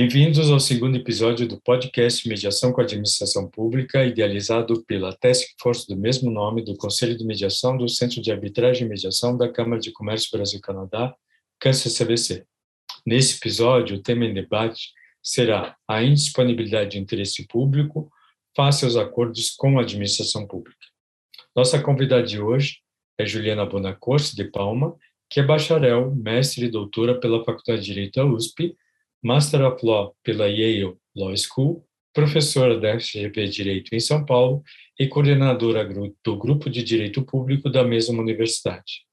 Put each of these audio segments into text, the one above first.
Bem-vindos ao segundo episódio do podcast Mediação com a Administração Pública, idealizado pela Task Force do mesmo nome do Conselho de Mediação do Centro de Arbitragem e Mediação da Câmara de Comércio Brasil-Canadá, CANCER-CVC. Nesse episódio, o tema em debate será a indisponibilidade de interesse público face aos acordos com a administração pública. Nossa convidada de hoje é Juliana Bonacorsi de Palma, que é bacharel, mestre e doutora pela Faculdade de Direito da USP Master of Law pela Yale Law School, professora da FGV Direito em São Paulo e coordenadora do Grupo de Direito Público da mesma universidade.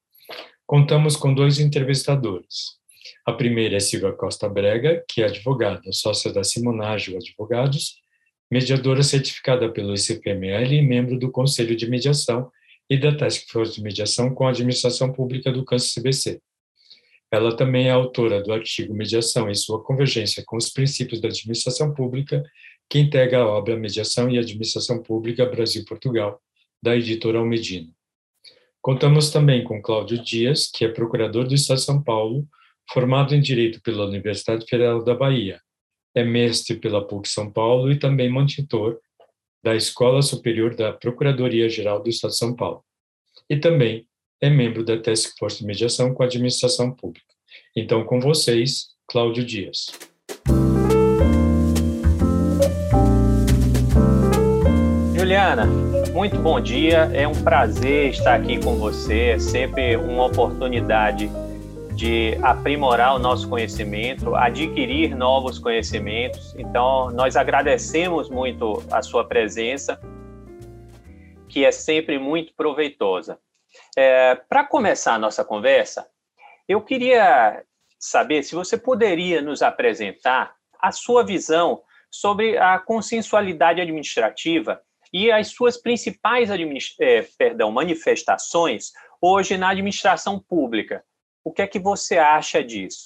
Contamos com dois entrevistadores. A primeira é Silvia Costa Brega, que é advogada, sócia da Simonágio Advogados, mediadora certificada pelo ICPML e membro do Conselho de Mediação e da Task Force de Mediação com a Administração Pública do Câncer CBC. Ela também é autora do artigo Mediação e sua convergência com os princípios da administração pública, que integra a obra Mediação e Administração Pública Brasil-Portugal, da editora Almedina. Contamos também com Cláudio Dias, que é procurador do Estado de São Paulo, formado em Direito pela Universidade Federal da Bahia, é mestre pela PUC São Paulo e também monitor da Escola Superior da Procuradoria-Geral do Estado de São Paulo. E também é membro da Task Force de Mediação com a Administração Pública. Então, com vocês, Cláudio Dias. Juliana, muito bom dia. É um prazer estar aqui com você. É sempre uma oportunidade de aprimorar o nosso conhecimento, adquirir novos conhecimentos. Então, nós agradecemos muito a sua presença, que é sempre muito proveitosa. É, Para começar a nossa conversa, eu queria saber se você poderia nos apresentar a sua visão sobre a consensualidade administrativa e as suas principais é, perdão, manifestações hoje na administração pública. O que é que você acha disso?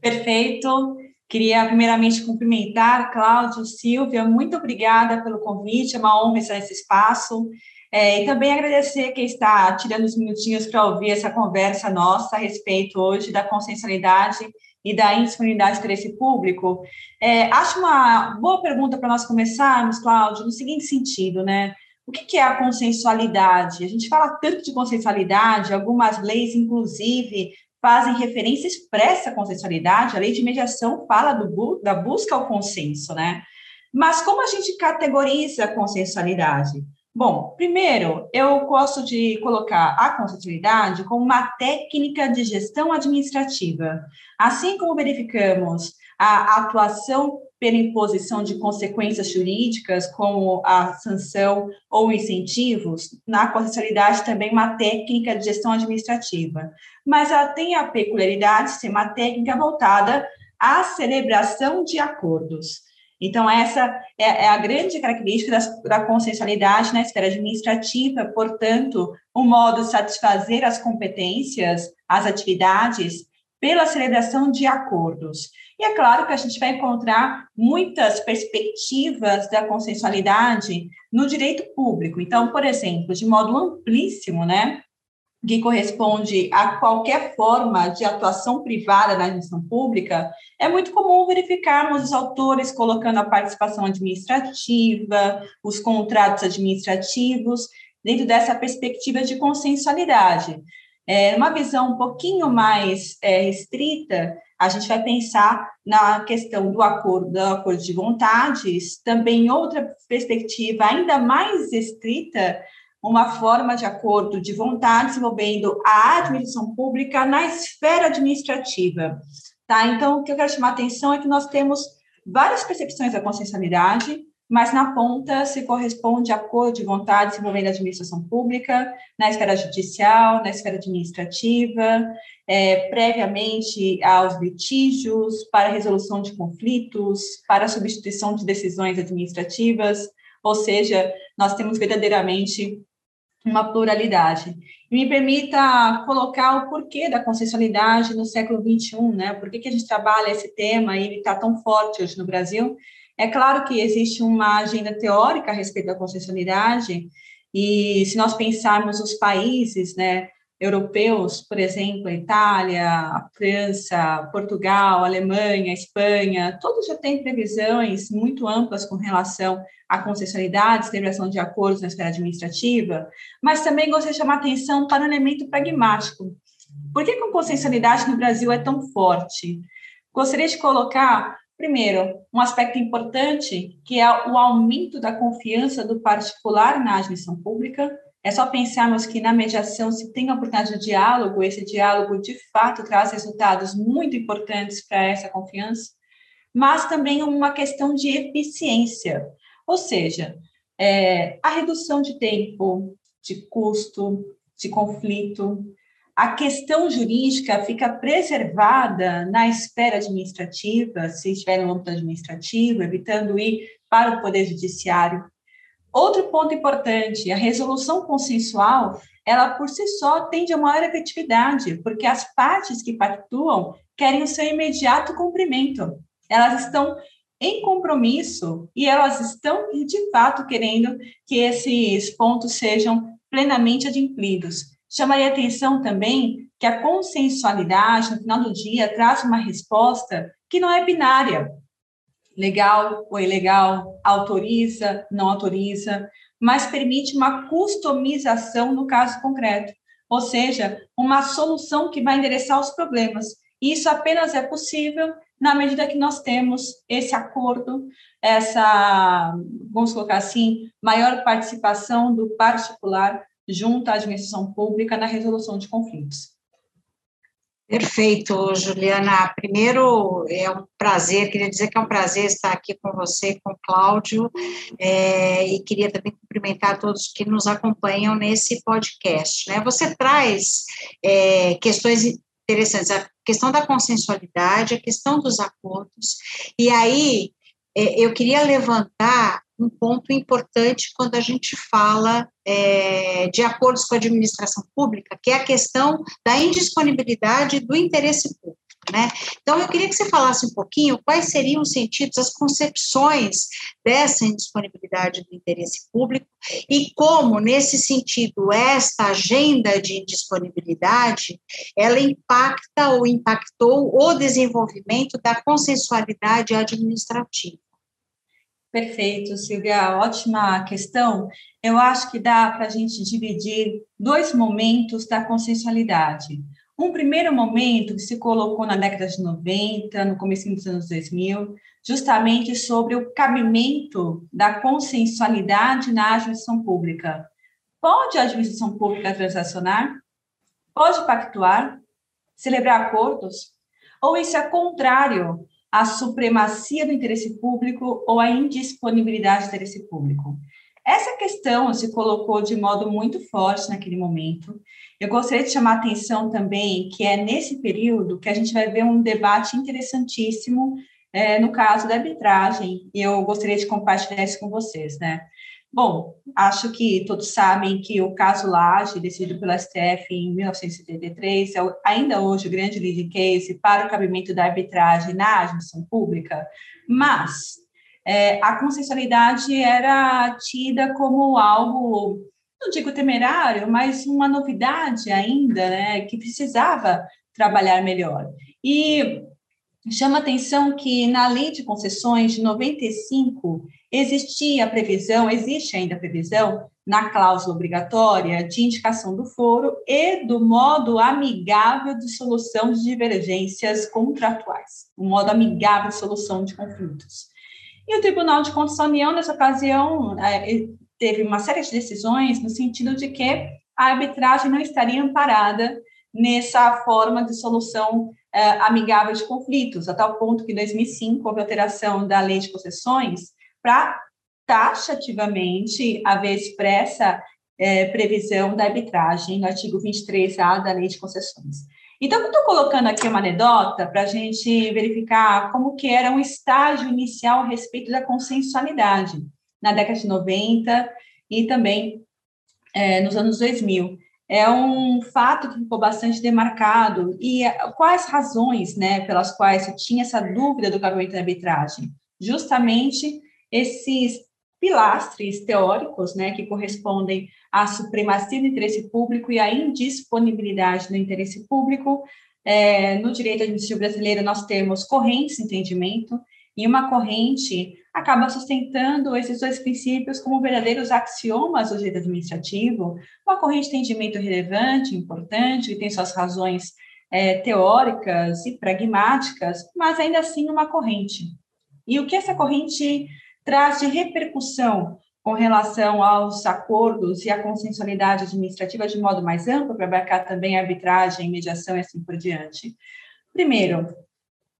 Perfeito. Queria primeiramente cumprimentar Cláudio, Silvia, muito obrigada pelo convite, é uma honra estar nesse espaço. É, e também agradecer quem está tirando os minutinhos para ouvir essa conversa nossa a respeito hoje da consensualidade e da indisponibilidade de interesse público. É, acho uma boa pergunta para nós começarmos, Cláudio, no seguinte sentido, né? O que, que é a consensualidade? A gente fala tanto de consensualidade, algumas leis, inclusive, fazem referência expressa à consensualidade, a lei de mediação fala do, da busca ao consenso, né? Mas como a gente categoriza a consensualidade? Bom, primeiro, eu gosto de colocar a constitucionalidade como uma técnica de gestão administrativa. Assim como verificamos a atuação pela imposição de consequências jurídicas, como a sanção ou incentivos, na constitucionalidade também uma técnica de gestão administrativa. Mas ela tem a peculiaridade de ser uma técnica voltada à celebração de acordos. Então, essa é, é a grande característica da, da consensualidade na esfera administrativa, portanto, o modo de satisfazer as competências, as atividades, pela celebração de acordos. E é claro que a gente vai encontrar muitas perspectivas da consensualidade no direito público. Então, por exemplo, de modo amplíssimo, né, que corresponde a qualquer forma de atuação privada na administração pública, é muito comum verificarmos os autores colocando a participação administrativa, os contratos administrativos, dentro dessa perspectiva de consensualidade. É, uma visão um pouquinho mais é, restrita, a gente vai pensar na questão do acordo, do acordo de vontades, também outra perspectiva ainda mais restrita, uma forma de acordo de vontades envolvendo a administração pública na esfera administrativa. Tá? Então, o que eu quero chamar a atenção é que nós temos várias percepções da consensualidade, mas na ponta se corresponde a acordo de vontades envolvendo a administração pública, na esfera judicial, na esfera administrativa, é, previamente aos litígios, para resolução de conflitos, para substituição de decisões administrativas, ou seja, nós temos verdadeiramente uma pluralidade. E me permita colocar o porquê da consensualidade no século XXI, né? Por que, que a gente trabalha esse tema e ele está tão forte hoje no Brasil? É claro que existe uma agenda teórica a respeito da consensualidade, e se nós pensarmos os países, né, europeus, por exemplo, a Itália, a França, Portugal, a Alemanha, a Espanha, todos já têm previsões muito amplas com relação à concessionalidade, celebração de acordos na esfera administrativa, mas também gostaria de chamar atenção para um elemento pragmático. Por que a concessionalidade no Brasil é tão forte? Gostaria de colocar, primeiro, um aspecto importante, que é o aumento da confiança do particular na administração pública, é só pensarmos que na mediação se tem a oportunidade de diálogo, esse diálogo de fato traz resultados muito importantes para essa confiança, mas também uma questão de eficiência, ou seja, é, a redução de tempo, de custo, de conflito, a questão jurídica fica preservada na esfera administrativa, se estiver no âmbito administrativo, evitando ir para o Poder Judiciário. Outro ponto importante, a resolução consensual, ela por si só tende a maior efetividade, porque as partes que pactuam querem o seu imediato cumprimento. Elas estão em compromisso e elas estão, de fato, querendo que esses pontos sejam plenamente adimplidos. Chamaria atenção também que a consensualidade, no final do dia, traz uma resposta que não é binária legal ou ilegal, autoriza, não autoriza, mas permite uma customização no caso concreto, ou seja, uma solução que vai endereçar os problemas. Isso apenas é possível na medida que nós temos esse acordo, essa, vamos colocar assim, maior participação do particular junto à administração pública na resolução de conflitos. Perfeito, Juliana. Primeiro, é um prazer, queria dizer que é um prazer estar aqui com você, com o Cláudio, é, e queria também cumprimentar todos que nos acompanham nesse podcast. Né? Você traz é, questões interessantes, a questão da consensualidade, a questão dos acordos, e aí é, eu queria levantar um ponto importante quando a gente fala é, de acordos com a administração pública, que é a questão da indisponibilidade do interesse público. Né? Então, eu queria que você falasse um pouquinho quais seriam os sentidos, as concepções dessa indisponibilidade do interesse público e como, nesse sentido, esta agenda de indisponibilidade, ela impacta ou impactou o desenvolvimento da consensualidade administrativa. Perfeito, Silvia, ótima questão. Eu acho que dá para a gente dividir dois momentos da consensualidade. Um primeiro momento que se colocou na década de 90, no começo dos anos 2000, justamente sobre o cabimento da consensualidade na administração pública. Pode a administração pública transacionar? Pode pactuar? Celebrar acordos? Ou isso é contrário a supremacia do interesse público ou a indisponibilidade do interesse público. Essa questão se colocou de modo muito forte naquele momento. Eu gostaria de chamar a atenção também que é nesse período que a gente vai ver um debate interessantíssimo é, no caso da arbitragem, e eu gostaria de compartilhar isso com vocês, né? Bom, acho que todos sabem que o caso Laje, decidido pela STF em 1973, é ainda hoje o grande leading case para o cabimento da arbitragem na administração pública, mas é, a consensualidade era tida como algo, não digo temerário, mas uma novidade ainda, né, que precisava trabalhar melhor. E chama atenção que na lei de concessões de 95 existia a previsão, existe ainda a previsão na cláusula obrigatória de indicação do foro e do modo amigável de solução de divergências contratuais, o modo amigável de solução de conflitos. E o Tribunal de Contas da União, nessa ocasião, é, teve uma série de decisões no sentido de que a arbitragem não estaria amparada nessa forma de solução é, amigável de conflitos, a tal ponto que em 2005 houve alteração da lei de concessões para taxativamente haver expressa é, previsão da arbitragem no artigo 23A da Lei de Concessões. Então, eu estou colocando aqui uma anedota para a gente verificar como que era um estágio inicial a respeito da consensualidade na década de 90 e também é, nos anos 2000. É um fato que ficou bastante demarcado. E quais razões né, pelas quais se tinha essa dúvida do cabimento da arbitragem? Justamente esses pilastres teóricos, né, que correspondem a supremacia do interesse público e a indisponibilidade do interesse público. É, no direito administrativo brasileiro, nós temos correntes de entendimento, e uma corrente acaba sustentando esses dois princípios como verdadeiros axiomas do direito administrativo, uma corrente de entendimento relevante, importante, que tem suas razões é, teóricas e pragmáticas, mas ainda assim uma corrente. E o que essa corrente traz de repercussão com relação aos acordos e à consensualidade administrativa de modo mais amplo, para abarcar também arbitragem, mediação e assim por diante? Primeiro,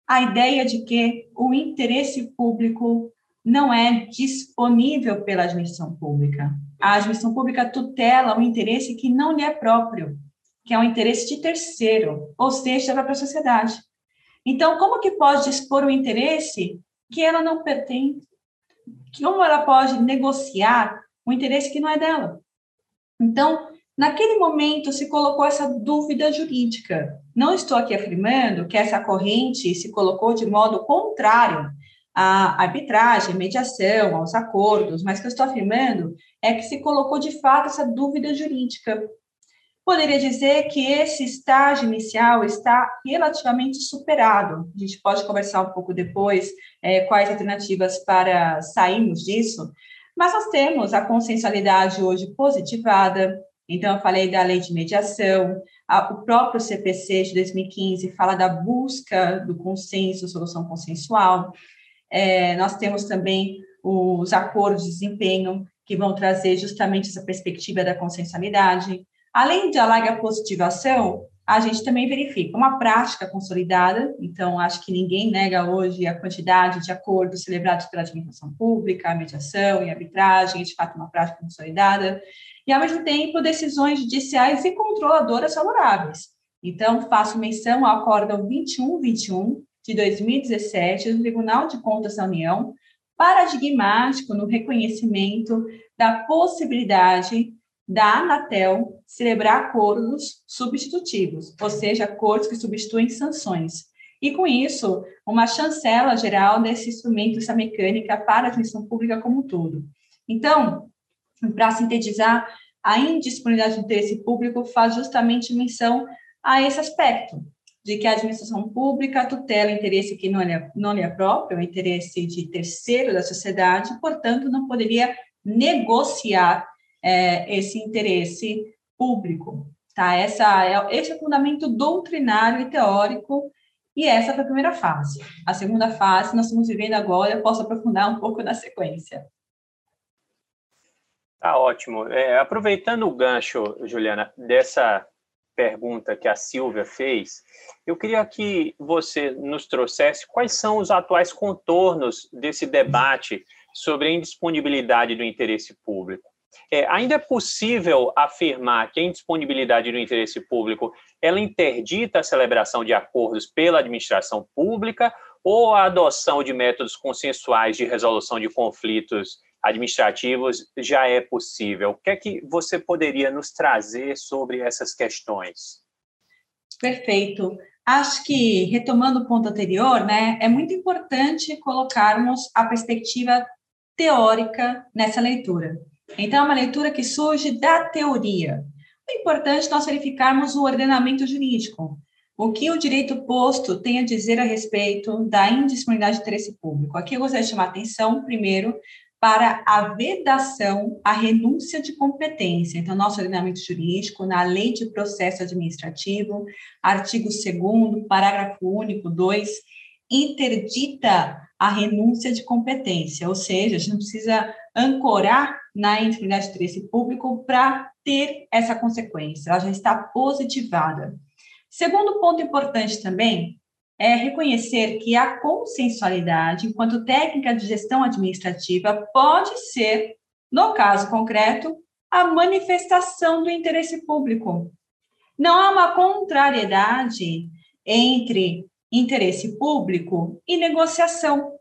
a ideia de que o interesse público não é disponível pela administração pública. A administração pública tutela um interesse que não lhe é próprio, que é um interesse de terceiro, ou seja, da própria sociedade. Então, como que pode dispor um interesse que ela não pertence? Como ela pode negociar um interesse que não é dela? Então, naquele momento se colocou essa dúvida jurídica. Não estou aqui afirmando que essa corrente se colocou de modo contrário à arbitragem, mediação, aos acordos, mas o que eu estou afirmando é que se colocou de fato essa dúvida jurídica. Poderia dizer que esse estágio inicial está relativamente superado. A gente pode conversar um pouco depois é, quais alternativas para sairmos disso, mas nós temos a consensualidade hoje positivada, então, eu falei da lei de mediação, a, o próprio CPC de 2015 fala da busca do consenso, solução consensual. É, nós temos também os acordos de desempenho, que vão trazer justamente essa perspectiva da consensualidade. Além da larga positivação, a gente também verifica uma prática consolidada, então acho que ninguém nega hoje a quantidade de acordos celebrados pela administração pública, mediação e arbitragem, de fato uma prática consolidada, e ao mesmo tempo decisões judiciais e controladoras favoráveis. Então, faço menção ao Acórdão 2121 de 2017 do Tribunal de Contas da União, paradigmático no reconhecimento da possibilidade da Anatel celebrar acordos substitutivos, ou seja, acordos que substituem sanções. E com isso, uma chancela geral desse instrumento, essa mecânica para a administração pública como um todo. Então, para sintetizar, a indisponibilidade do interesse público faz justamente menção a esse aspecto, de que a administração pública tutela interesse que não é, não é próprio, o interesse de terceiro da sociedade, portanto, não poderia negociar é, esse interesse público. Tá? Essa é, esse é o fundamento doutrinário e teórico, e essa foi a primeira fase. A segunda fase nós estamos vivendo agora, eu posso aprofundar um pouco na sequência. Tá ótimo. É, aproveitando o gancho, Juliana, dessa pergunta que a Silvia fez, eu queria que você nos trouxesse quais são os atuais contornos desse debate sobre a indisponibilidade do interesse público. É, ainda é possível afirmar que a indisponibilidade do interesse público ela interdita a celebração de acordos pela administração pública ou a adoção de métodos consensuais de resolução de conflitos administrativos já é possível? O que é que você poderia nos trazer sobre essas questões? Perfeito. Acho que, retomando o ponto anterior, né, é muito importante colocarmos a perspectiva teórica nessa leitura. Então, é uma leitura que surge da teoria. É importante nós verificarmos o ordenamento jurídico, o que o direito posto tem a dizer a respeito da indisponibilidade de interesse público. Aqui eu gostaria de chamar a atenção, primeiro, para a vedação, a renúncia de competência. Então, nosso ordenamento jurídico, na Lei de Processo Administrativo, artigo 2 parágrafo único 2, interdita a renúncia de competência, ou seja, a gente não precisa ancorar na intimidade de interesse público para ter essa consequência, ela já está positivada. Segundo ponto importante também é reconhecer que a consensualidade, enquanto técnica de gestão administrativa, pode ser, no caso concreto, a manifestação do interesse público. Não há uma contrariedade entre interesse público e negociação.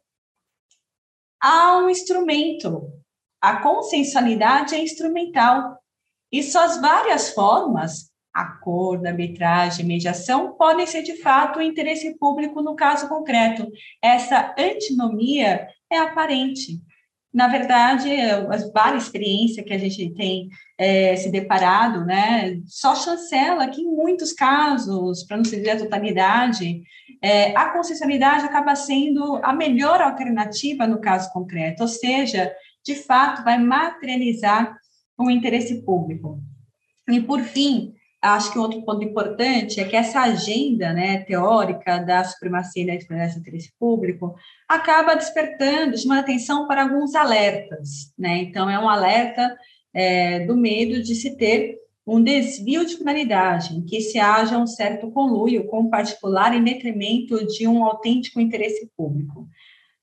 Há um instrumento. A consensualidade é instrumental. E suas várias formas, acordo, arbitragem, mediação, podem ser de fato o interesse público no caso concreto. Essa antinomia é aparente. na verdade, as várias experiências que a gente tem é, se deparado, né, só chancela que em muitos casos, para não dizer a totalidade, é, a concessionalidade acaba sendo a melhor alternativa no caso concreto, ou seja, de fato, vai materializar o interesse público. E, por fim, acho que outro ponto importante é que essa agenda né, teórica da supremacia da experiência do interesse público acaba despertando, chamando atenção para alguns alertas. Né? Então, é um alerta é, do medo de se ter um desvio de finalidade, em que se haja um certo conluio com o particular em detrimento de um autêntico interesse público.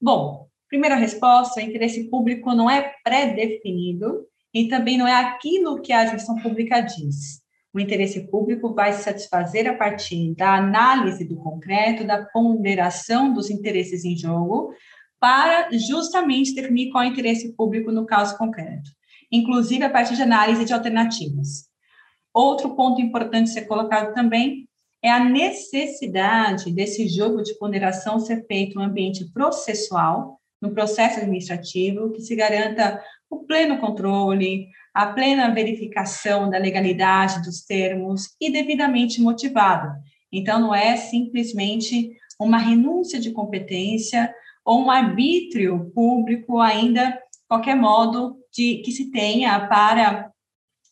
Bom, primeira resposta, o interesse público não é pré-definido e também não é aquilo que a administração pública diz. O interesse público vai se satisfazer a partir da análise do concreto, da ponderação dos interesses em jogo, para justamente definir qual é o interesse público no caso concreto, inclusive a partir de análise de alternativas. Outro ponto importante ser colocado também é a necessidade desse jogo de ponderação ser feito no ambiente processual, no processo administrativo, que se garanta o pleno controle, a plena verificação da legalidade dos termos e devidamente motivado. Então, não é simplesmente uma renúncia de competência ou um arbítrio público ainda, qualquer modo, de que se tenha para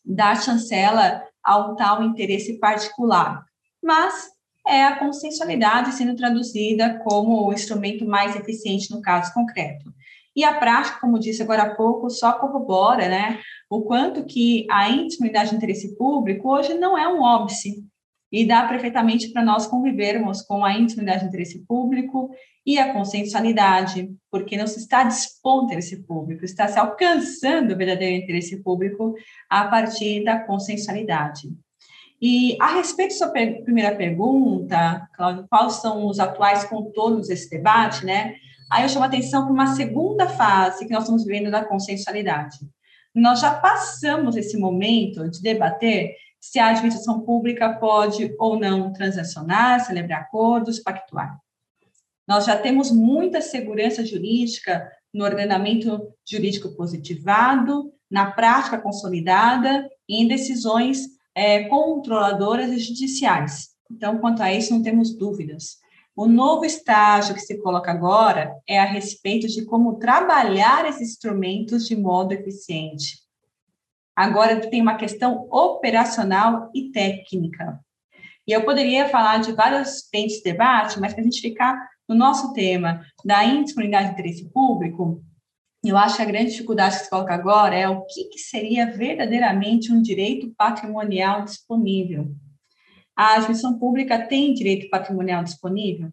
dar chancela ao tal interesse particular. Mas é a consensualidade sendo traduzida como o instrumento mais eficiente no caso concreto. E a prática, como disse agora há pouco, só corrobora né, o quanto que a intimidade de interesse público hoje não é um óbice, e dá perfeitamente para nós convivermos com a intimidade de interesse público e a consensualidade, porque não se está dispondo interesse público, está se alcançando o verdadeiro interesse público a partir da consensualidade. E a respeito da sua primeira pergunta, Cláudio, quais são os atuais contornos desse debate, né? Aí eu chamo atenção para uma segunda fase que nós estamos vivendo da consensualidade. Nós já passamos esse momento de debater se a administração pública pode ou não transacionar, celebrar acordos, pactuar. Nós já temos muita segurança jurídica no ordenamento jurídico positivado, na prática consolidada e em decisões é, controladoras e judiciais. Então, quanto a isso, não temos dúvidas. O novo estágio que se coloca agora é a respeito de como trabalhar esses instrumentos de modo eficiente. Agora tem uma questão operacional e técnica. E eu poderia falar de vários frentes de debate, mas para a gente ficar no nosso tema da indisponibilidade de interesse público, eu acho que a grande dificuldade que se coloca agora é o que, que seria verdadeiramente um direito patrimonial disponível a administração pública tem direito patrimonial disponível?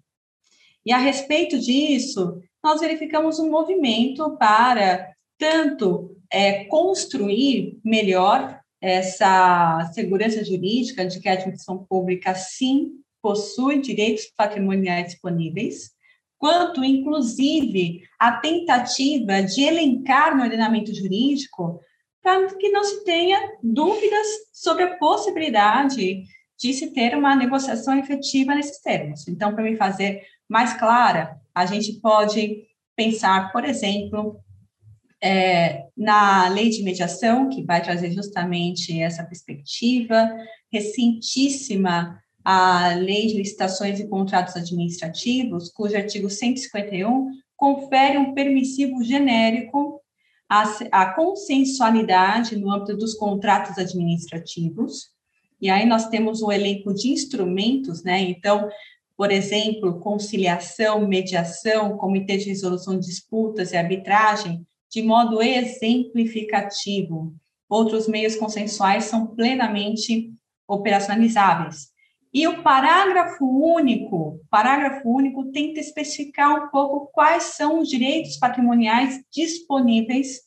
E a respeito disso, nós verificamos um movimento para tanto é, construir melhor essa segurança jurídica de que a administração pública sim possui direitos patrimoniais disponíveis, quanto, inclusive, a tentativa de elencar no ordenamento jurídico para que não se tenha dúvidas sobre a possibilidade de se ter uma negociação efetiva nesses termos. Então, para me fazer mais clara, a gente pode pensar, por exemplo, é, na lei de mediação, que vai trazer justamente essa perspectiva, recentíssima a lei de licitações e contratos administrativos, cujo artigo 151 confere um permissivo genérico à, à consensualidade no âmbito dos contratos administrativos, e aí nós temos um elenco de instrumentos, né? Então, por exemplo, conciliação, mediação, comitê de resolução de disputas e arbitragem, de modo exemplificativo. Outros meios consensuais são plenamente operacionalizáveis. E o parágrafo único, parágrafo único tenta especificar um pouco quais são os direitos patrimoniais disponíveis,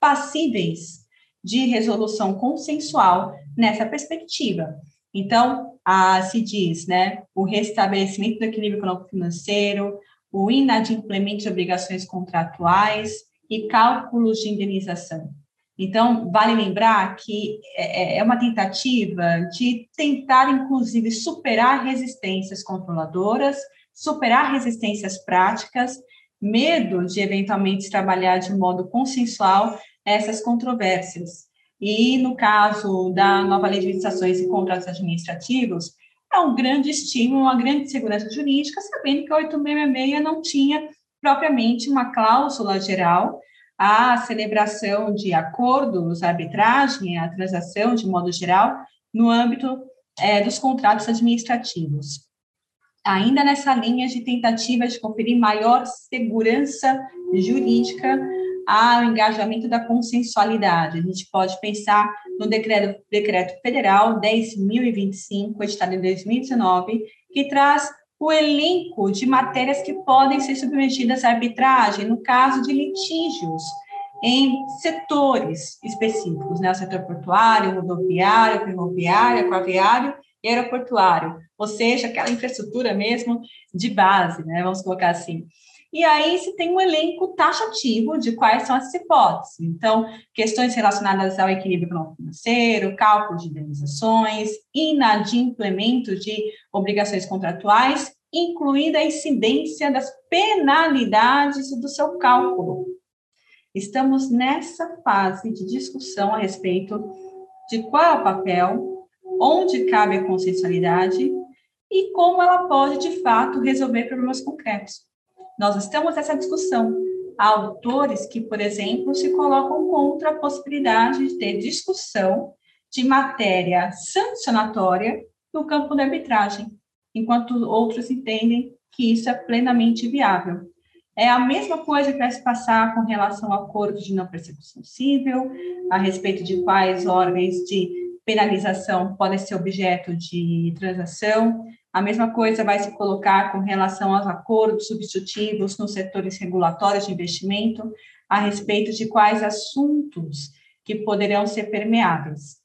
passíveis de resolução consensual nessa perspectiva. Então, a, se diz, né, o restabelecimento do equilíbrio econômico-financeiro, o inadimplemento de obrigações contratuais e cálculos de indenização. Então, vale lembrar que é, é, é uma tentativa de tentar, inclusive, superar resistências controladoras, superar resistências práticas, medo de eventualmente trabalhar de modo consensual essas controvérsias. E no caso da nova lei de licitações e contratos administrativos, é um grande estímulo, uma grande segurança jurídica, sabendo que a 866 não tinha propriamente uma cláusula geral à celebração de acordos, a arbitragem, a transação de modo geral, no âmbito é, dos contratos administrativos. Ainda nessa linha de tentativa de conferir maior segurança jurídica ao engajamento da consensualidade. A gente pode pensar no decreto, decreto federal 10.025, editado em 2019, que traz o elenco de matérias que podem ser submetidas à arbitragem no caso de litígios em setores específicos, né? O setor portuário, rodoviário, ferroviário, aquaviário e aeroportuário, ou seja, aquela infraestrutura mesmo de base, né? Vamos colocar assim. E aí se tem um elenco taxativo de quais são as hipóteses. Então, questões relacionadas ao equilíbrio financeiro, cálculo de indenizações, inadimplemento de obrigações contratuais, incluída a incidência das penalidades do seu cálculo. Estamos nessa fase de discussão a respeito de qual é o papel, onde cabe a consensualidade e como ela pode, de fato, resolver problemas concretos. Nós estamos nessa discussão. Há autores que, por exemplo, se colocam contra a possibilidade de ter discussão de matéria sancionatória no campo da arbitragem, enquanto outros entendem que isso é plenamente viável. É a mesma coisa que vai se passar com relação a acordos de não persecução civil, a respeito de quais órgãos de penalização podem ser objeto de transação, a mesma coisa vai se colocar com relação aos acordos substitutivos nos setores regulatórios de investimento, a respeito de quais assuntos que poderão ser permeáveis.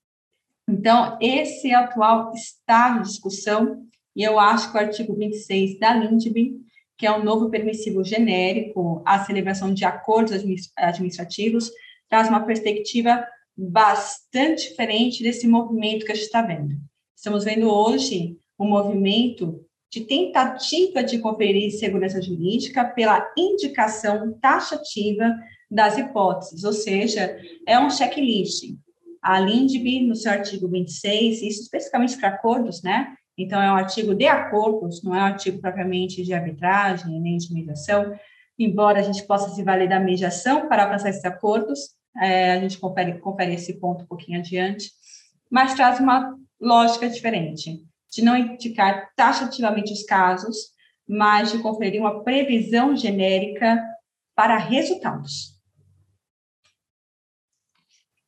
Então, esse atual estado de discussão, e eu acho que o artigo 26 da LINDB, que é um novo permissivo genérico à celebração de acordos administrativos, traz uma perspectiva bastante diferente desse movimento que a gente está vendo. Estamos vendo hoje um movimento de tentativa de conferir segurança jurídica pela indicação taxativa das hipóteses, ou seja, é um checklist. A LINDB, no seu artigo 26, isso especificamente para acordos, né? Então, é um artigo de acordos, não é um artigo propriamente de arbitragem, nem de mediação, embora a gente possa se valer da mediação para alcançar esses acordos, é, a gente confere, confere esse ponto um pouquinho adiante, mas traz uma lógica diferente de não indicar taxativamente os casos, mas de conferir uma previsão genérica para resultados.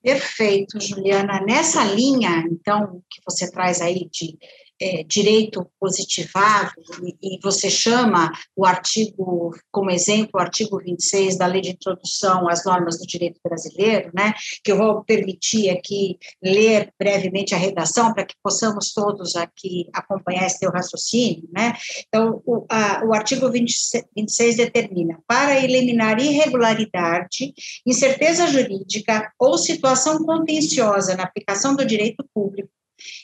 Perfeito, Juliana. Nessa linha, então, que você traz aí de é, direito positivado, e, e, você chama o artigo, como exemplo, o artigo 26 da Lei de Introdução às Normas do Direito Brasileiro, né, que eu vou permitir aqui ler brevemente a redação para que possamos todos aqui acompanhar esse teu raciocínio, né, então, o, a, o artigo 26, 26 determina, para eliminar irregularidade, incerteza jurídica ou situação contenciosa na aplicação do direito público,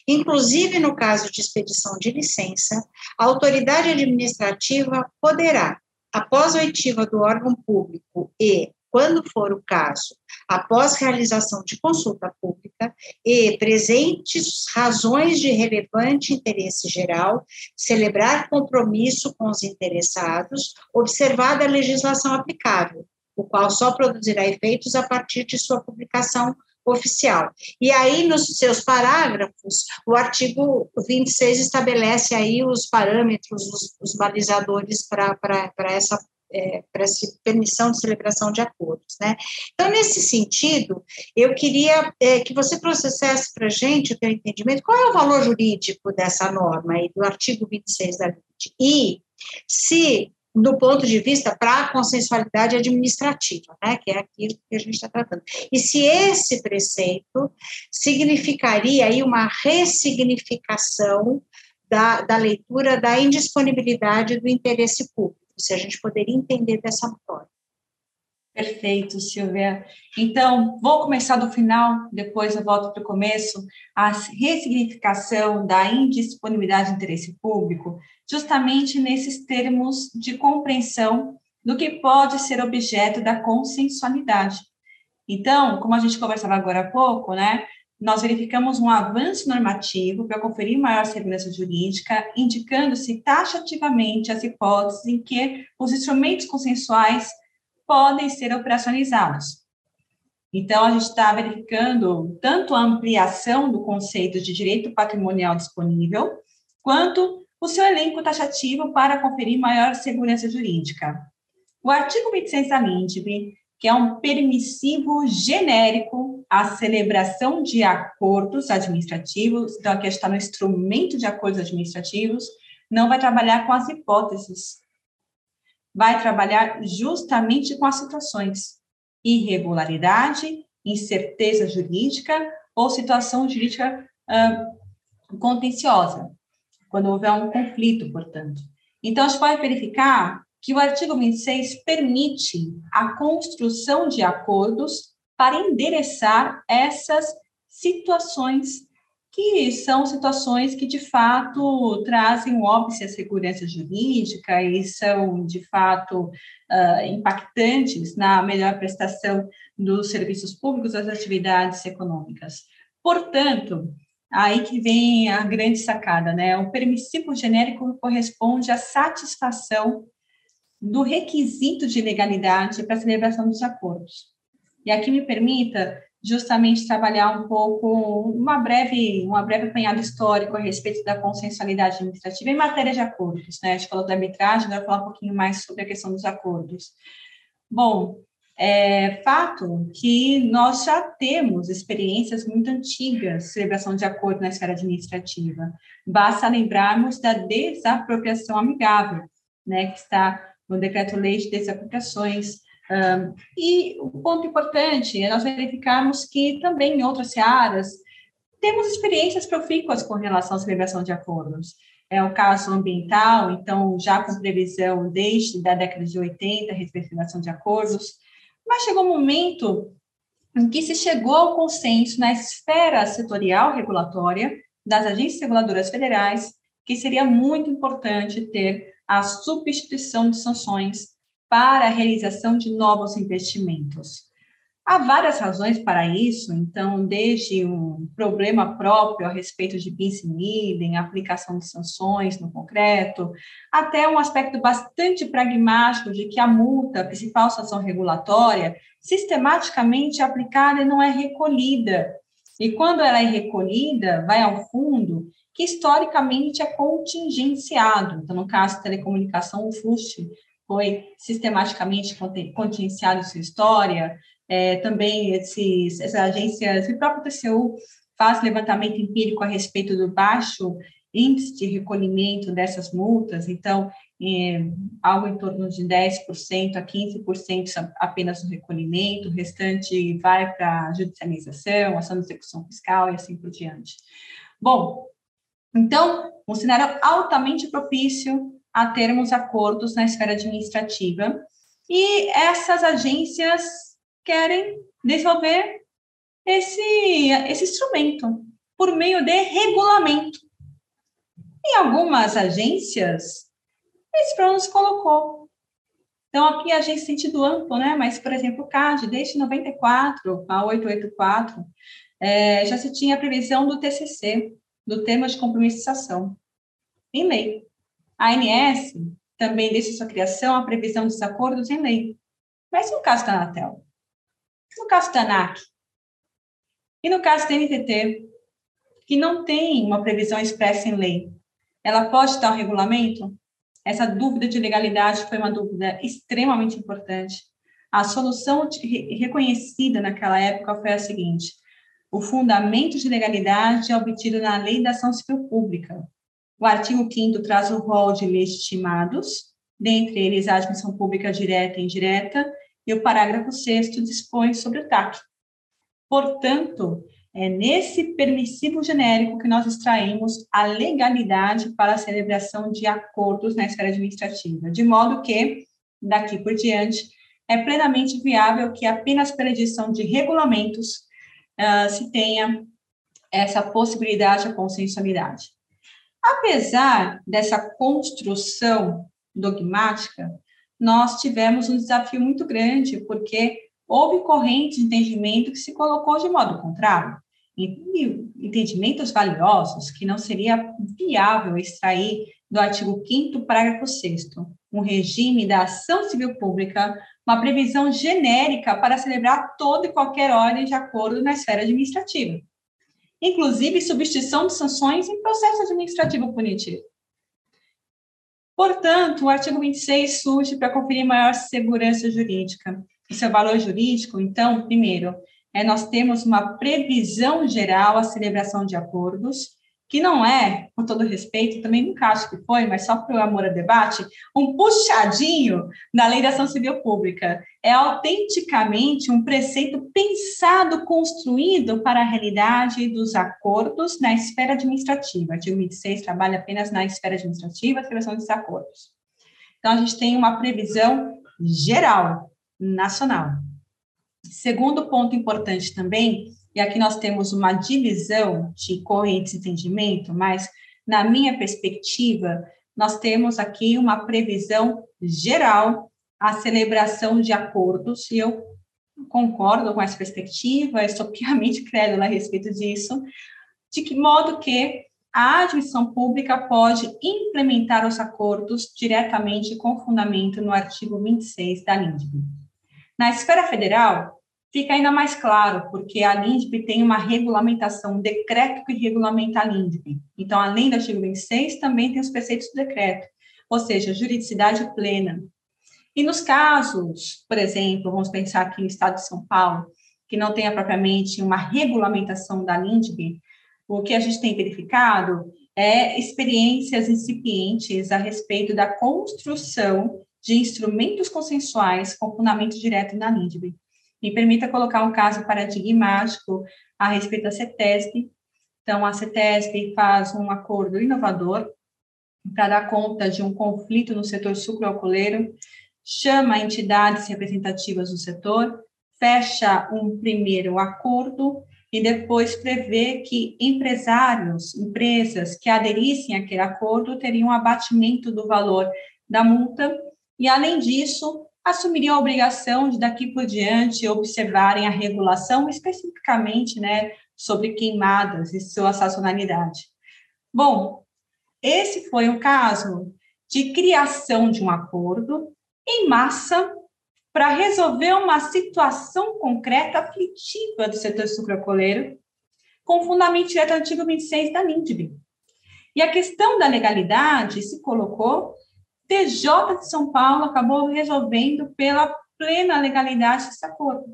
Inclusive, no caso de expedição de licença, a autoridade administrativa poderá, após a oitiva do órgão público e, quando for o caso, após realização de consulta pública e presentes razões de relevante interesse geral, celebrar compromisso com os interessados, observada a legislação aplicável, o qual só produzirá efeitos a partir de sua publicação oficial. E aí, nos seus parágrafos, o artigo 26 estabelece aí os parâmetros, os, os balizadores para essa é, para essa permissão de celebração de acordos, né? Então, nesse sentido, eu queria é, que você processasse para a gente o teu entendimento, qual é o valor jurídico dessa norma aí, do artigo 26 da lei, e se do ponto de vista para a consensualidade administrativa, né, que é aquilo que a gente está tratando. E se esse preceito significaria aí uma ressignificação da, da leitura da indisponibilidade do interesse público, se a gente poderia entender dessa forma. Perfeito, Silvia. Então, vou começar do final, depois eu volto para o começo. A ressignificação da indisponibilidade de interesse público, justamente nesses termos de compreensão do que pode ser objeto da consensualidade. Então, como a gente conversava agora há pouco, né, nós verificamos um avanço normativo para conferir maior segurança jurídica, indicando-se taxativamente as hipóteses em que os instrumentos consensuais podem ser operacionalizados. Então, a gente está verificando tanto a ampliação do conceito de direito patrimonial disponível, quanto o seu elenco taxativo para conferir maior segurança jurídica. O artigo 26 da LINDB, que é um permissivo genérico à celebração de acordos administrativos, então aqui está no instrumento de acordos administrativos, não vai trabalhar com as hipóteses, vai trabalhar justamente com as situações irregularidade, incerteza jurídica ou situação jurídica contenciosa, quando houver um conflito, portanto. Então, a gente pode verificar que o artigo 26 permite a construção de acordos para endereçar essas situações que são situações que, de fato, trazem óbice à segurança jurídica e são, de fato, uh, impactantes na melhor prestação dos serviços públicos, das atividades econômicas. Portanto, aí que vem a grande sacada, né? O permissivo genérico corresponde à satisfação do requisito de legalidade para a celebração dos acordos. E aqui me permita justamente trabalhar um pouco uma breve uma breve apanhado histórico a respeito da consensualidade administrativa em matéria de acordos, né? A gente falou da arbitragem, vai falar um pouquinho mais sobre a questão dos acordos. Bom, é fato que nós já temos experiências muito antigas de celebração de acordo na esfera administrativa. Basta lembrarmos da desapropriação amigável, né, que está no decreto-lei de desapropriações, um, e o ponto importante é nós verificarmos que também em outras áreas temos experiências profícuas com relação à celebração de acordos. É o caso ambiental, então, já com previsão desde a década de 80, a respeito de acordos, mas chegou um momento em que se chegou ao consenso na esfera setorial regulatória das agências reguladoras federais que seria muito importante ter a substituição de sanções para a realização de novos investimentos. Há várias razões para isso, então, desde um problema próprio a respeito de bis in aplicação de sanções no concreto, até um aspecto bastante pragmático de que a multa, a principal sanção regulatória, sistematicamente aplicada e não é recolhida. E quando ela é recolhida, vai ao fundo, que historicamente é contingenciado. Então, no caso de telecomunicação, o FUST foi sistematicamente contingenciado sua história, é, também esses, agências, o próprio TCU faz levantamento empírico a respeito do baixo índice de recolhimento dessas multas, então, é, algo em torno de 10% a 15% apenas no recolhimento, o restante vai para judicialização, ação de execução fiscal e assim por diante. Bom, então, um cenário altamente propício a termos acordos na esfera administrativa e essas agências querem desenvolver esse, esse instrumento por meio de regulamento. Em algumas agências, esse problema se colocou. Então, aqui a agência sentido amplo, né? Mas, por exemplo, o CAD, desde 94 a 884, é, já se tinha a previsão do TCC, do tema de compromissação, em lei. A ANS também deixa sua criação a previsão dos acordos em lei. Mas no caso da Anatel? No caso da ANAC? E no caso da NTT, que não tem uma previsão expressa em lei, ela pode dar um regulamento? Essa dúvida de legalidade foi uma dúvida extremamente importante. A solução reconhecida naquela época foi a seguinte: o fundamento de legalidade é obtido na Lei da Ação Civil Pública, o artigo 5 traz o rol de legitimados, dentre eles a admissão pública direta e indireta, e o parágrafo 6 dispõe sobre o TAC. Portanto, é nesse permissivo genérico que nós extraímos a legalidade para a celebração de acordos na esfera administrativa, de modo que, daqui por diante, é plenamente viável que apenas pela edição de regulamentos uh, se tenha essa possibilidade, a consensualidade. Apesar dessa construção dogmática, nós tivemos um desafio muito grande, porque houve corrente de entendimento que se colocou de modo contrário. Entendimentos valiosos que não seria viável extrair do artigo 5 parágrafo 6 um regime da ação civil pública, uma previsão genérica para celebrar toda e qualquer ordem de acordo na esfera administrativa, inclusive substituição de sanções em processo administrativo punitivo. Portanto, o artigo 26 surge para conferir maior segurança jurídica. E seu valor jurídico, então, primeiro, é nós temos uma previsão geral à celebração de acordos, que não é, com todo respeito, também nunca acho que foi, mas só para o amor a debate, um puxadinho da Lei da Ação Civil Pública. É autenticamente um preceito pensado, construído para a realidade dos acordos na esfera administrativa. O artigo 26 trabalha apenas na esfera administrativa, a celebração desses acordos. Então, a gente tem uma previsão geral, nacional. Segundo ponto importante também e aqui nós temos uma divisão de correntes de entendimento, mas na minha perspectiva, nós temos aqui uma previsão geral à celebração de acordos, e eu concordo com essa perspectiva, estou piamente crédula a respeito disso, de que modo que a administração pública pode implementar os acordos diretamente com fundamento no artigo 26 da LINDB. Na esfera federal, fica ainda mais claro, porque a LINDB tem uma regulamentação, um decreto que regulamenta a LINDB. Então, além do artigo 26, também tem os preceitos do decreto, ou seja, juridicidade plena. E nos casos, por exemplo, vamos pensar aqui no estado de São Paulo, que não tenha propriamente uma regulamentação da LINDB, o que a gente tem verificado é experiências incipientes a respeito da construção de instrumentos consensuais com fundamento direto na LINDB. Me permita colocar um caso paradigmático a respeito da CETESB. Então, a CETESB faz um acordo inovador para dar conta de um conflito no setor sucroalcooleiro, chama entidades representativas do setor, fecha um primeiro acordo e depois prevê que empresários, empresas que aderissem àquele acordo teriam um abatimento do valor da multa e, além disso, assumiriam a obrigação de daqui por diante observarem a regulação especificamente, né, sobre queimadas e sua sazonalidade. Bom, esse foi o caso de criação de um acordo em massa para resolver uma situação concreta aflitiva do setor sucrocoleiro, com fundamento direto artigo 26 da LINDB. E a questão da legalidade se colocou TJ de São Paulo acabou resolvendo pela plena legalidade desse acordo,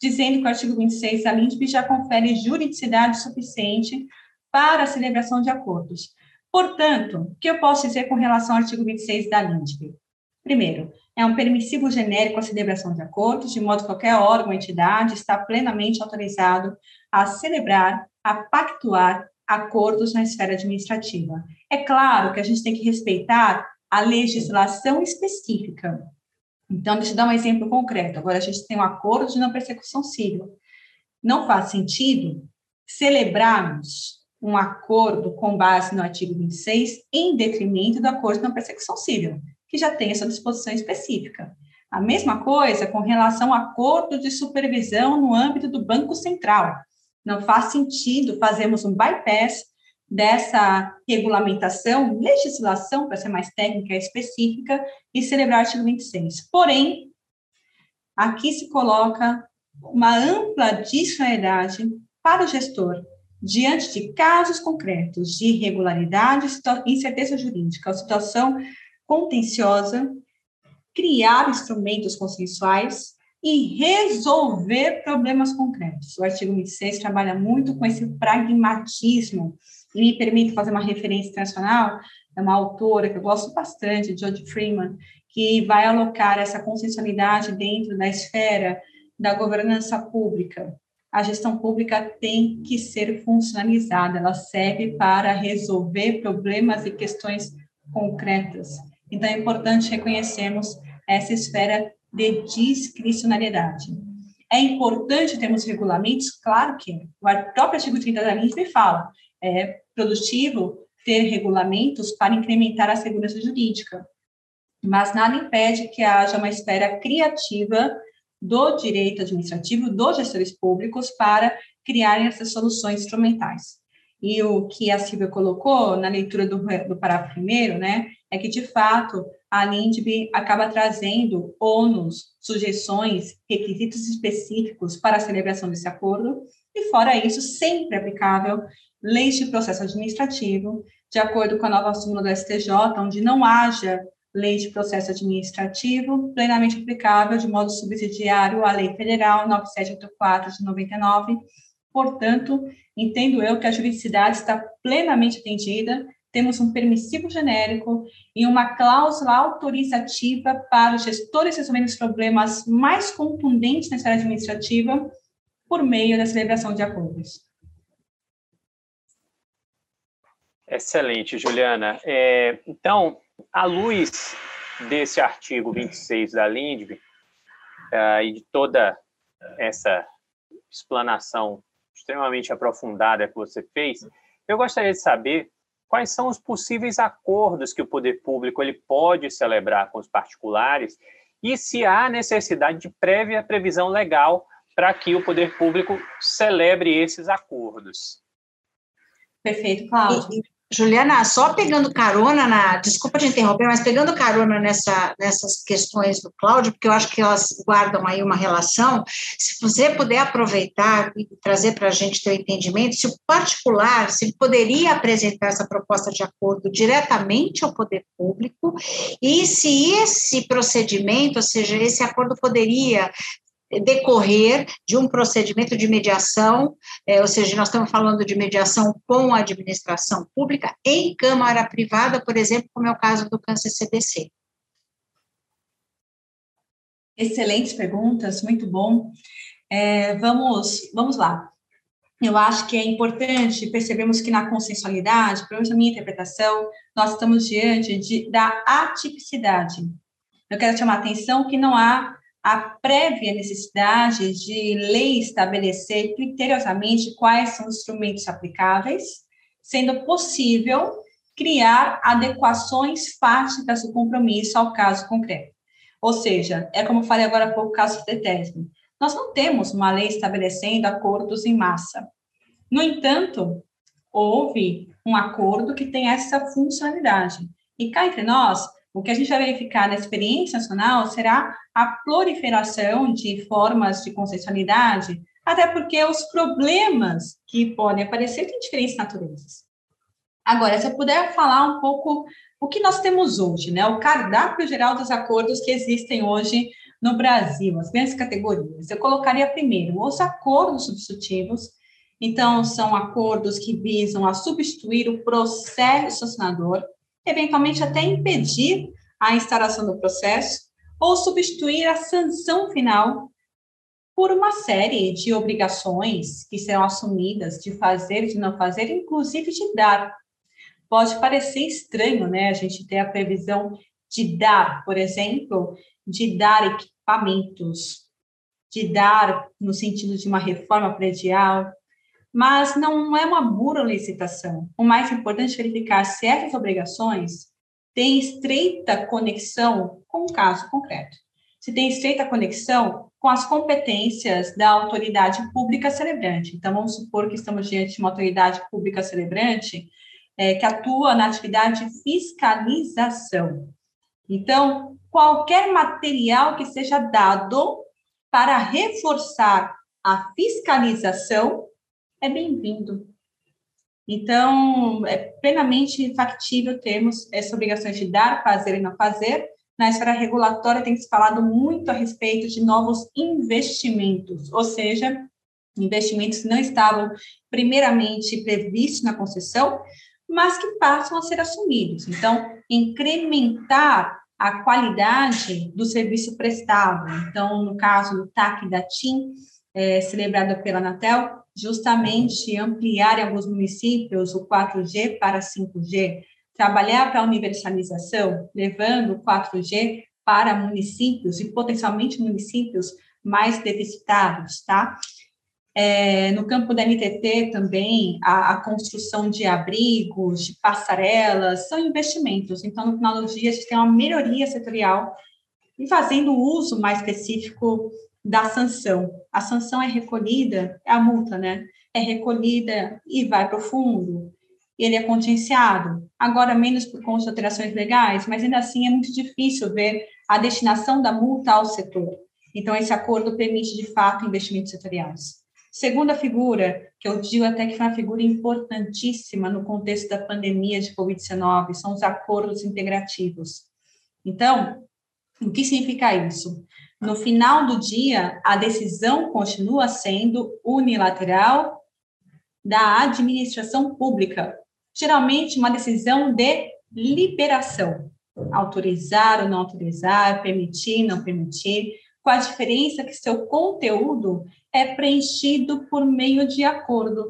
dizendo que o artigo 26 da LINDB já confere juridicidade suficiente para a celebração de acordos. Portanto, o que eu posso dizer com relação ao artigo 26 da LINDB? Primeiro, é um permissivo genérico a celebração de acordos, de modo que qualquer órgão ou entidade está plenamente autorizado a celebrar, a pactuar acordos na esfera administrativa. É claro que a gente tem que respeitar a legislação específica. Então, deixa eu dar um exemplo concreto. Agora, a gente tem um acordo de não persecução civil. Não faz sentido celebrarmos um acordo com base no artigo 26 em detrimento do acordo de não persecução civil, que já tem essa disposição específica. A mesma coisa com relação ao acordo de supervisão no âmbito do Banco Central. Não faz sentido fazermos um bypass dessa regulamentação, legislação, para ser mais técnica específica, e celebrar o artigo 26. Porém, aqui se coloca uma ampla disponibilidade para o gestor, diante de casos concretos de irregularidade incerteza jurídica, situação contenciosa, criar instrumentos consensuais e resolver problemas concretos. O artigo 26 trabalha muito com esse pragmatismo e me permite fazer uma referência internacional, é uma autora que eu gosto bastante, Jodie Freeman, que vai alocar essa consensualidade dentro da esfera da governança pública. A gestão pública tem que ser funcionalizada, ela serve para resolver problemas e questões concretas. Então, é importante reconhecermos essa esfera de discricionariedade. É importante termos regulamentos? Claro que é. O próprio artigo 30 da LINSB fala é produtivo ter regulamentos para incrementar a segurança jurídica. mas nada impede que haja uma esfera criativa do direito administrativo, dos gestores públicos, para criarem essas soluções instrumentais. E o que a Silvia colocou na leitura do, do parágrafo primeiro, né, é que, de fato, a LINDB acaba trazendo ônus, sugestões, requisitos específicos para a celebração desse acordo, e, fora isso, sempre aplicável leis de processo administrativo, de acordo com a nova súmula do STJ, onde não haja lei de processo administrativo plenamente aplicável de modo subsidiário à Lei Federal 9784 de 99. Portanto, entendo eu que a juridicidade está plenamente atendida, temos um permissivo genérico e uma cláusula autorizativa para os gestores resolverem os problemas mais contundentes na esfera administrativa por meio da celebração de acordos. Excelente, Juliana. É, então, à luz desse artigo 26 da LINDB uh, e de toda essa explanação extremamente aprofundada que você fez, eu gostaria de saber quais são os possíveis acordos que o poder público ele pode celebrar com os particulares e se há necessidade de prévia previsão legal para que o poder público celebre esses acordos. Perfeito, Cláudio. Juliana, só pegando carona na. Desculpa te interromper, mas pegando carona nessa, nessas questões do Cláudio, porque eu acho que elas guardam aí uma relação. Se você puder aproveitar e trazer para a gente teu entendimento, se o particular, se ele poderia apresentar essa proposta de acordo diretamente ao poder público, e se esse procedimento, ou seja, esse acordo poderia decorrer de um procedimento de mediação, é, ou seja, nós estamos falando de mediação com a administração pública em câmara privada, por exemplo, como é o caso do câncer CDC. Excelentes perguntas, muito bom. É, vamos, vamos lá. Eu acho que é importante percebemos que na consensualidade, pelo menos na minha interpretação, nós estamos diante de, da atipicidade. Eu quero chamar a atenção que não há a prévia necessidade de lei estabelecer criteriosamente quais são os instrumentos aplicáveis, sendo possível criar adequações fáticas do compromisso ao caso concreto. Ou seja, é como falei agora há pouco, caso Tesme. Nós não temos uma lei estabelecendo acordos em massa. No entanto, houve um acordo que tem essa funcionalidade. E cá entre nós, o que a gente vai verificar na experiência nacional será a proliferação de formas de consensualidade, até porque os problemas que podem aparecer têm diferentes naturezas. Agora, se eu puder falar um pouco o que nós temos hoje, né? O cardápio geral dos acordos que existem hoje no Brasil, as grandes categorias. Eu colocaria primeiro os acordos substitutivos. Então, são acordos que visam a substituir o processo sancionador eventualmente até impedir a instalação do processo ou substituir a sanção final por uma série de obrigações que serão assumidas de fazer, de não fazer, inclusive de dar. Pode parecer estranho, né, a gente ter a previsão de dar, por exemplo, de dar equipamentos, de dar no sentido de uma reforma predial, mas não é uma pura licitação. O mais importante é verificar se essas obrigações têm estreita conexão com o caso concreto. Se tem estreita conexão com as competências da autoridade pública celebrante. Então, vamos supor que estamos diante de uma autoridade pública celebrante é, que atua na atividade de fiscalização. Então, qualquer material que seja dado para reforçar a fiscalização é bem-vindo. Então, é plenamente factível termos essa obrigação de dar, fazer e não fazer. Na esfera regulatória tem se falado muito a respeito de novos investimentos, ou seja, investimentos que não estavam primeiramente previstos na concessão, mas que passam a ser assumidos. Então, incrementar a qualidade do serviço prestado. Então, no caso do TAC da TIM, é, celebrado pela Anatel, justamente ampliar em alguns municípios o 4G para 5G, trabalhar para a universalização, levando o 4G para municípios e potencialmente municípios mais deficitários, tá? É, no campo da NTT também, a, a, construção de abrigos, de passarelas, são investimentos. Então, no final do dia, a gente tem uma melhoria setorial e fazendo uso mais específico da sanção. A sanção é recolhida, é a multa, né? É recolhida e vai para o fundo. Ele é contingenciado. Agora, menos por conta de alterações legais, mas ainda assim é muito difícil ver a destinação da multa ao setor. Então, esse acordo permite, de fato, investimentos setoriais. Segunda figura, que eu digo até que foi uma figura importantíssima no contexto da pandemia de Covid-19, são os acordos integrativos. Então, o que significa isso? No final do dia, a decisão continua sendo unilateral da administração pública, geralmente uma decisão de liberação, autorizar ou não autorizar, permitir, não permitir, com a diferença que seu conteúdo é preenchido por meio de acordo.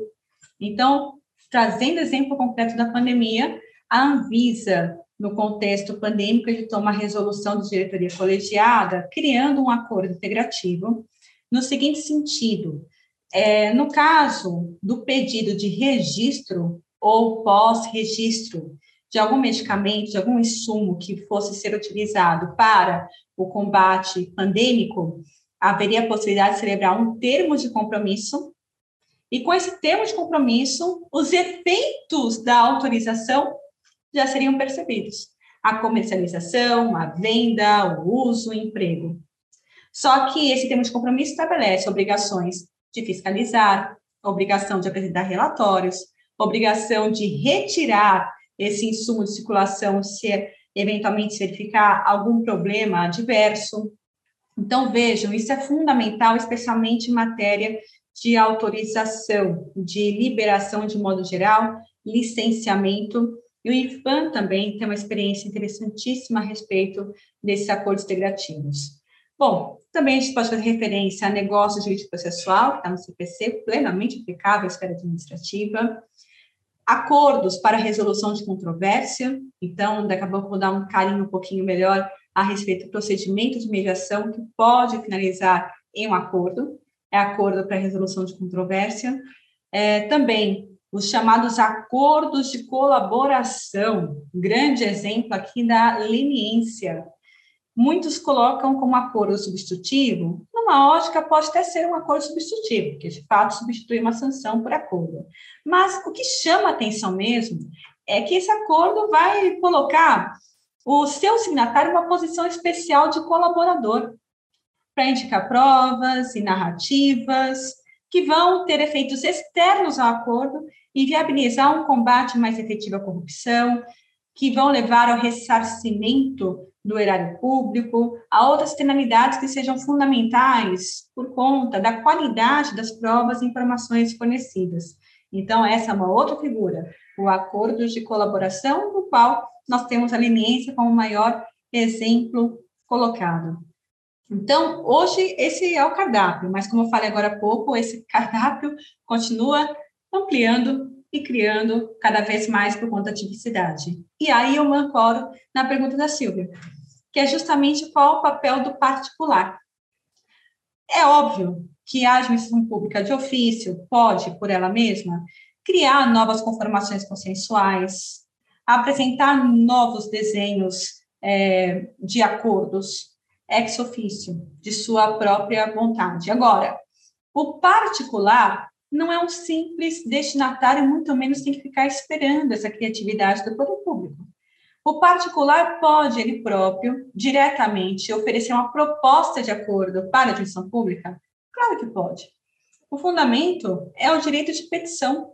Então, trazendo exemplo concreto da pandemia, a Anvisa, no contexto pandêmico, editou uma resolução de diretoria colegiada, criando um acordo integrativo, no seguinte sentido: é, no caso do pedido de registro ou pós-registro de algum medicamento, de algum insumo que fosse ser utilizado para o combate pandêmico, haveria a possibilidade de celebrar um termo de compromisso, e com esse termo de compromisso, os efeitos da autorização já seriam percebidos. A comercialização, a venda, o uso, o emprego. Só que esse termo de compromisso estabelece obrigações de fiscalizar, obrigação de apresentar relatórios, obrigação de retirar esse insumo de circulação se eventualmente verificar algum problema adverso, então, vejam, isso é fundamental, especialmente em matéria de autorização, de liberação de modo geral, licenciamento. E o IFAM também tem uma experiência interessantíssima a respeito desses acordos integrativos. Bom, também a gente pode fazer referência a negócio jurídico processual, que está no CPC, plenamente aplicável à esfera administrativa. Acordos para resolução de controvérsia, então, daqui a pouco vou dar um carinho um pouquinho melhor a respeito do procedimento de mediação que pode finalizar em um acordo, é acordo para resolução de controvérsia. É, também os chamados acordos de colaboração, grande exemplo aqui da leniência. Muitos colocam como acordo substitutivo, numa ótica pode até ser um acordo substitutivo, que de fato substitui uma sanção por acordo. Mas o que chama atenção mesmo é que esse acordo vai colocar o seu signatário uma posição especial de colaborador para indicar provas e narrativas que vão ter efeitos externos ao acordo e viabilizar um combate mais efetivo à corrupção, que vão levar ao ressarcimento do erário público, a outras finalidades que sejam fundamentais por conta da qualidade das provas e informações fornecidas. Então, essa é uma outra figura, o acordo de colaboração, no qual nós temos a leniência como maior exemplo colocado. Então, hoje, esse é o cardápio, mas como eu falei agora há pouco, esse cardápio continua ampliando e criando cada vez mais por conta da tipicidade. E aí eu ancoro na pergunta da Silvia, que é justamente qual o papel do particular. É óbvio que a administração pública de ofício pode, por ela mesma, criar novas conformações consensuais, apresentar novos desenhos é, de acordos ex ofício, de sua própria vontade. Agora, o particular não é um simples destinatário, muito menos tem que ficar esperando essa criatividade do poder público. O particular pode, ele próprio, diretamente, oferecer uma proposta de acordo para a administração pública? Claro que pode. O fundamento é o direito de petição,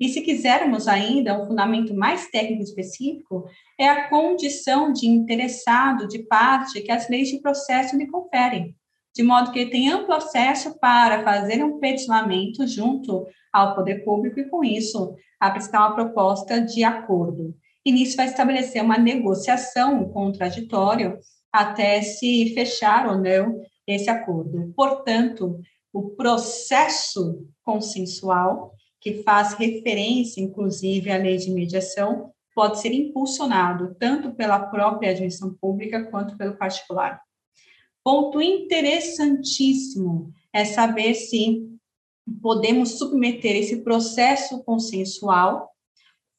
e se quisermos ainda um fundamento mais técnico específico, é a condição de interessado, de parte, que as leis de processo lhe conferem, de modo que ele tem amplo acesso para fazer um peticionamento junto ao poder público e, com isso, apresentar uma proposta de acordo. E nisso vai estabelecer uma negociação, um contraditório, até se fechar ou não esse acordo. Portanto, o processo consensual que faz referência, inclusive, à lei de mediação, pode ser impulsionado tanto pela própria administração pública quanto pelo particular. Ponto interessantíssimo é saber se podemos submeter esse processo consensual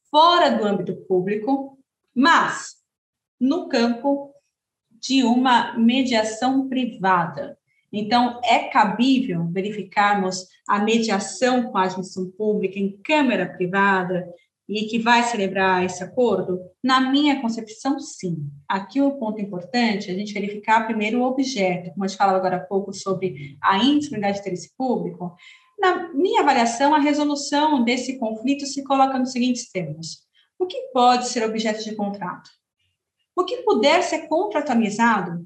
fora do âmbito público, mas no campo de uma mediação privada. Então, é cabível verificarmos a mediação com a administração pública em câmara privada e que vai celebrar esse acordo? Na minha concepção, sim. Aqui o ponto importante é a gente verificar primeiro o objeto, como a gente falava agora há pouco sobre a indisponibilidade de interesse público. Na minha avaliação, a resolução desse conflito se coloca nos seguintes termos: o que pode ser objeto de contrato? O que puder ser contratualizado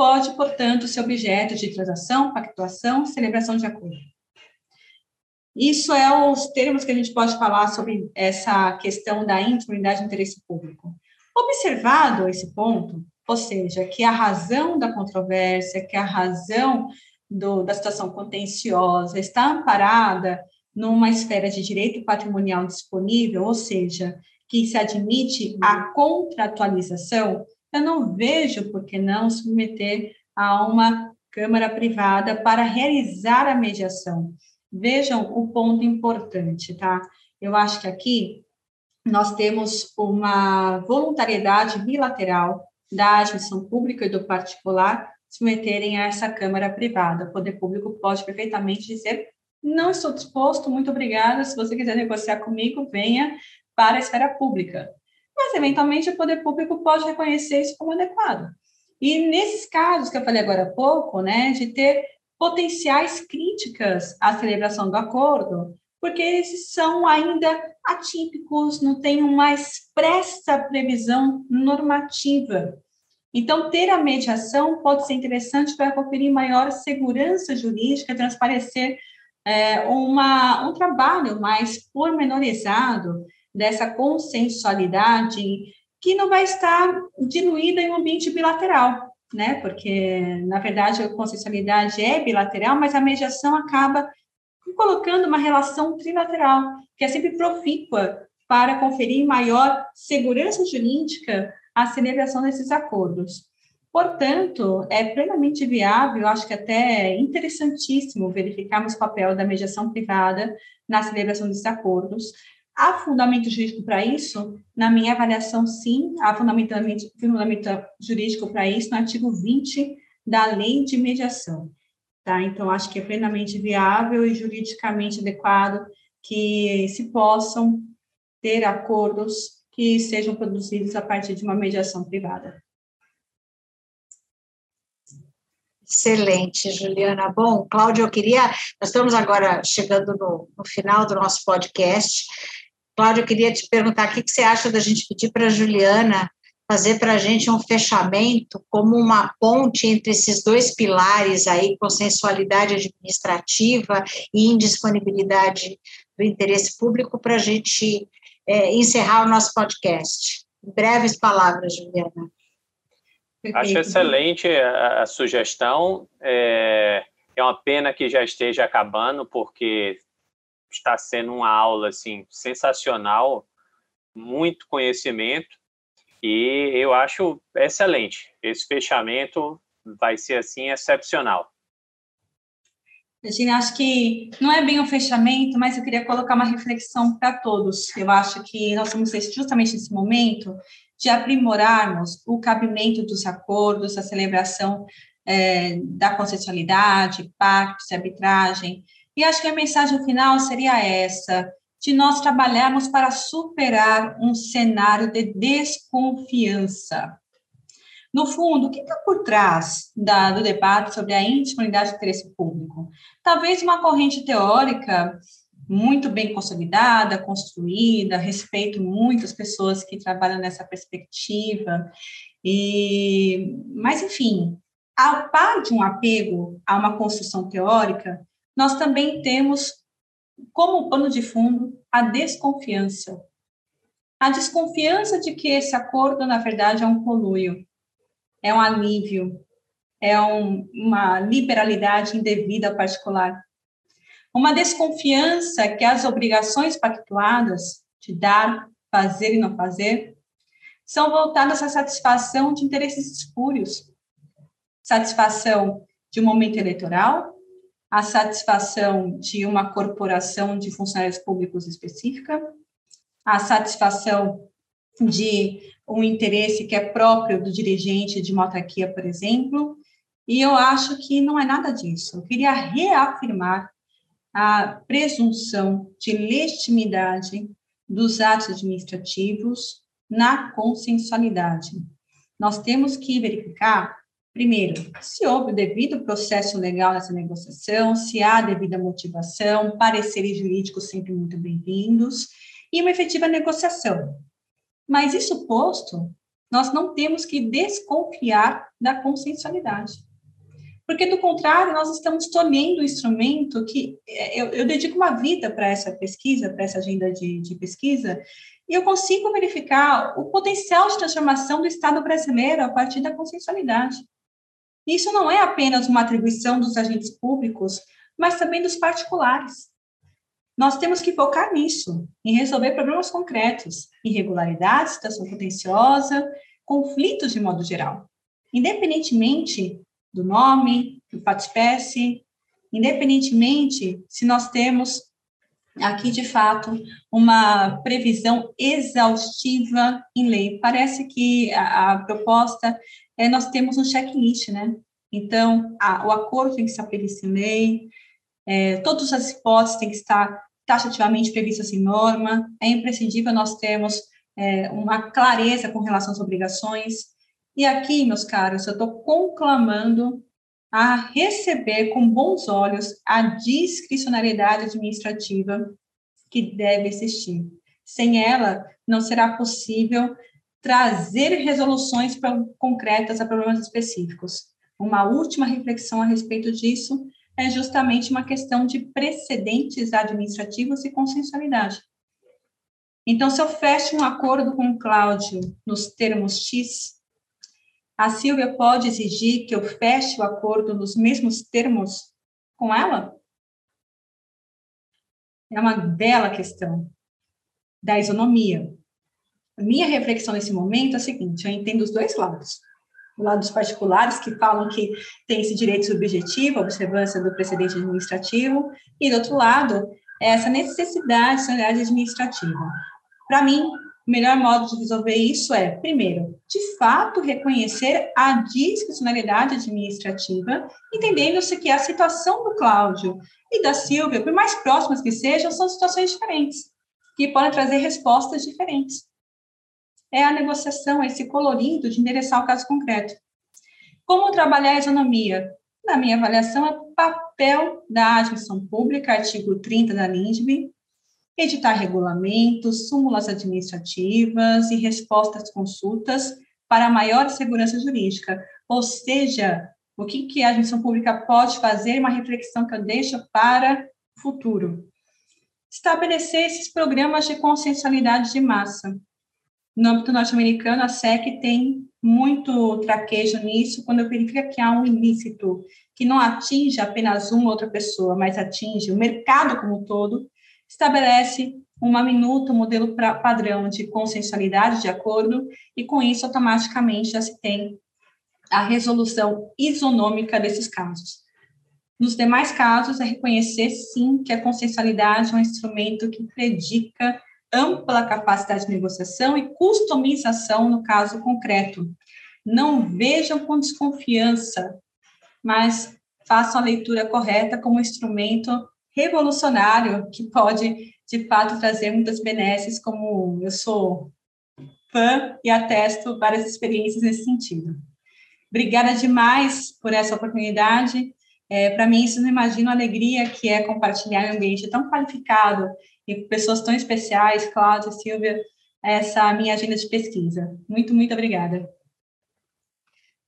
pode, portanto, ser objeto de transação, pactuação, celebração de acordo. Isso é os termos que a gente pode falar sobre essa questão da intimidade de interesse público. Observado esse ponto, ou seja, que a razão da controvérsia, que a razão do, da situação contenciosa está amparada numa esfera de direito patrimonial disponível, ou seja, que se admite a contratualização, eu não vejo por que não submeter a uma Câmara privada para realizar a mediação. Vejam o ponto importante, tá? Eu acho que aqui nós temos uma voluntariedade bilateral da administração pública e do particular submeterem a essa Câmara privada. O poder público pode perfeitamente dizer: não estou disposto, muito obrigada, se você quiser negociar comigo, venha, para a esfera pública. Mas, eventualmente, o poder público pode reconhecer isso como adequado. E nesses casos que eu falei agora há pouco, né, de ter potenciais críticas à celebração do acordo, porque esses são ainda atípicos, não tem uma expressa previsão normativa. Então, ter a mediação pode ser interessante para conferir maior segurança jurídica, transparecer é, uma, um trabalho mais pormenorizado dessa consensualidade que não vai estar diluída em um ambiente bilateral, né? Porque, na verdade, a consensualidade é bilateral, mas a mediação acaba colocando uma relação trilateral, que é sempre profícua para conferir maior segurança jurídica à celebração desses acordos. Portanto, é plenamente viável, acho que até interessantíssimo verificarmos o papel da mediação privada na celebração desses acordos, Há fundamento jurídico para isso? Na minha avaliação, sim, há fundamento, jurídico para isso no artigo 20 da Lei de Mediação. Tá? Então, acho que é plenamente viável e juridicamente adequado que se possam ter acordos que sejam produzidos a partir de uma mediação privada. Excelente, Juliana. Bom, Cláudio, eu queria. Nós estamos agora chegando no, no final do nosso podcast. Cláudia, eu queria te perguntar o que, você acha da gente pedir para a Juliana fazer para a gente um fechamento como uma ponte entre esses dois pilares aí, consensualidade administrativa e indisponibilidade do interesse público, para a gente é, encerrar o nosso podcast. breves palavras, Juliana. Acho excelente a, a sugestão. É, é uma pena que já esteja acabando, porque está sendo uma aula assim sensacional, muito conhecimento e eu acho excelente. Esse fechamento vai ser assim excepcional. Regina, acho que não é bem um fechamento, mas eu queria colocar uma reflexão para todos. Eu acho que nós vamos ter justamente nesse momento de aprimorarmos o cabimento dos acordos, a celebração é, da consensualidade, pactos arbitragem, e acho que a mensagem final seria essa: de nós trabalharmos para superar um cenário de desconfiança. No fundo, o que está por trás da, do debate sobre a indisponibilidade de interesse público? Talvez uma corrente teórica muito bem consolidada, construída, respeito muitas pessoas que trabalham nessa perspectiva, e, mas, enfim, a par de um apego a uma construção teórica, nós também temos como pano de fundo a desconfiança. A desconfiança de que esse acordo, na verdade, é um conluio, é um alívio, é um, uma liberalidade indevida particular. Uma desconfiança que as obrigações pactuadas de dar, fazer e não fazer são voltadas à satisfação de interesses espúrios, satisfação de um momento eleitoral, a satisfação de uma corporação de funcionários públicos específica, a satisfação de um interesse que é próprio do dirigente de uma autarquia, por exemplo, e eu acho que não é nada disso. Eu queria reafirmar a presunção de legitimidade dos atos administrativos na consensualidade. Nós temos que verificar, primeiro, se houve o devido processo legal nessa negociação, se há devida motivação, pareceres jurídicos sempre muito bem-vindos, e uma efetiva negociação. Mas isso posto, nós não temos que desconfiar da consensualidade. Porque, do contrário, nós estamos tornando o instrumento que é, eu, eu dedico uma vida para essa pesquisa, para essa agenda de, de pesquisa, e eu consigo verificar o potencial de transformação do Estado brasileiro a partir da consensualidade. Isso não é apenas uma atribuição dos agentes públicos, mas também dos particulares. Nós temos que focar nisso, em resolver problemas concretos, irregularidades, situação contenciosa, conflitos de modo geral. Independentemente do nome, do fato espécie, independentemente se nós temos aqui, de fato, uma previsão exaustiva em lei. Parece que a, a proposta é nós temos um checklist, né? Então, a, o acordo tem que estar previsto em lei, é, todas as hipóteses têm que estar taxativamente previstas em norma, é imprescindível nós termos é, uma clareza com relação às obrigações. E aqui, meus caros, eu estou conclamando a receber com bons olhos a discricionariedade administrativa que deve existir. Sem ela, não será possível trazer resoluções concretas a problemas específicos. Uma última reflexão a respeito disso é justamente uma questão de precedentes administrativos e consensualidade. Então, se eu fecho um acordo com o Cláudio nos termos X, a Silvia pode exigir que eu feche o acordo nos mesmos termos com ela? É uma bela questão da isonomia. A minha reflexão nesse momento é a seguinte: eu entendo os dois lados do lado dos particulares, que falam que tem esse direito subjetivo, a observância do precedente administrativo, e do outro lado, essa necessidade de administrativa. Para mim, o melhor modo de resolver isso é, primeiro, de fato, reconhecer a discricionalidade administrativa, entendendo-se que a situação do Cláudio e da Silvia, por mais próximas que sejam, são situações diferentes, que podem trazer respostas diferentes é a negociação, esse colorido de endereçar o caso concreto. Como trabalhar a isonomia? Na minha avaliação, é papel da administração pública, artigo 30 da LINDB, editar regulamentos, súmulas administrativas e respostas às consultas para maior segurança jurídica. Ou seja, o que, que a administração pública pode fazer, uma reflexão que eu deixo para o futuro. Estabelecer esses programas de consensualidade de massa. No âmbito norte-americano, a SEC tem muito traquejo nisso, quando verifica que há um ilícito que não atinge apenas uma outra pessoa, mas atinge o mercado como um todo, estabelece uma minuta, um modelo pra, padrão de consensualidade de acordo, e com isso, automaticamente, já se tem a resolução isonômica desses casos. Nos demais casos, é reconhecer, sim, que a consensualidade é um instrumento que predica ampla capacidade de negociação e customização no caso concreto. Não vejam com desconfiança, mas façam a leitura correta como instrumento revolucionário que pode, de fato, trazer muitas benesses, como eu sou fã e atesto várias experiências nesse sentido. Obrigada demais por essa oportunidade. É, Para mim, isso não imagino a alegria que é compartilhar um ambiente tão qualificado e pessoas tão especiais, Cláudia, Silvia, essa minha agenda de pesquisa. Muito, muito obrigada.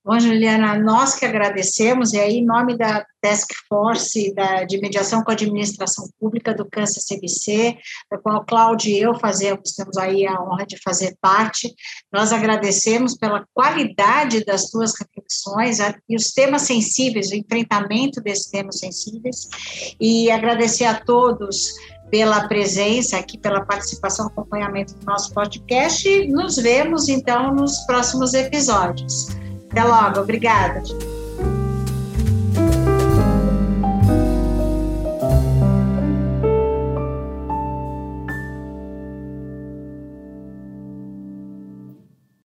Bom, Juliana, nós que agradecemos, e aí, em nome da Task Force da, de Mediação com a Administração Pública do Câncer CBC, da qual Cláudio e eu fazemos, temos aí a honra de fazer parte, nós agradecemos pela qualidade das tuas reflexões e os temas sensíveis, o enfrentamento desses temas sensíveis, e agradecer a todos pela presença aqui, pela participação, acompanhamento do nosso podcast e nos vemos então nos próximos episódios. Até logo, obrigada.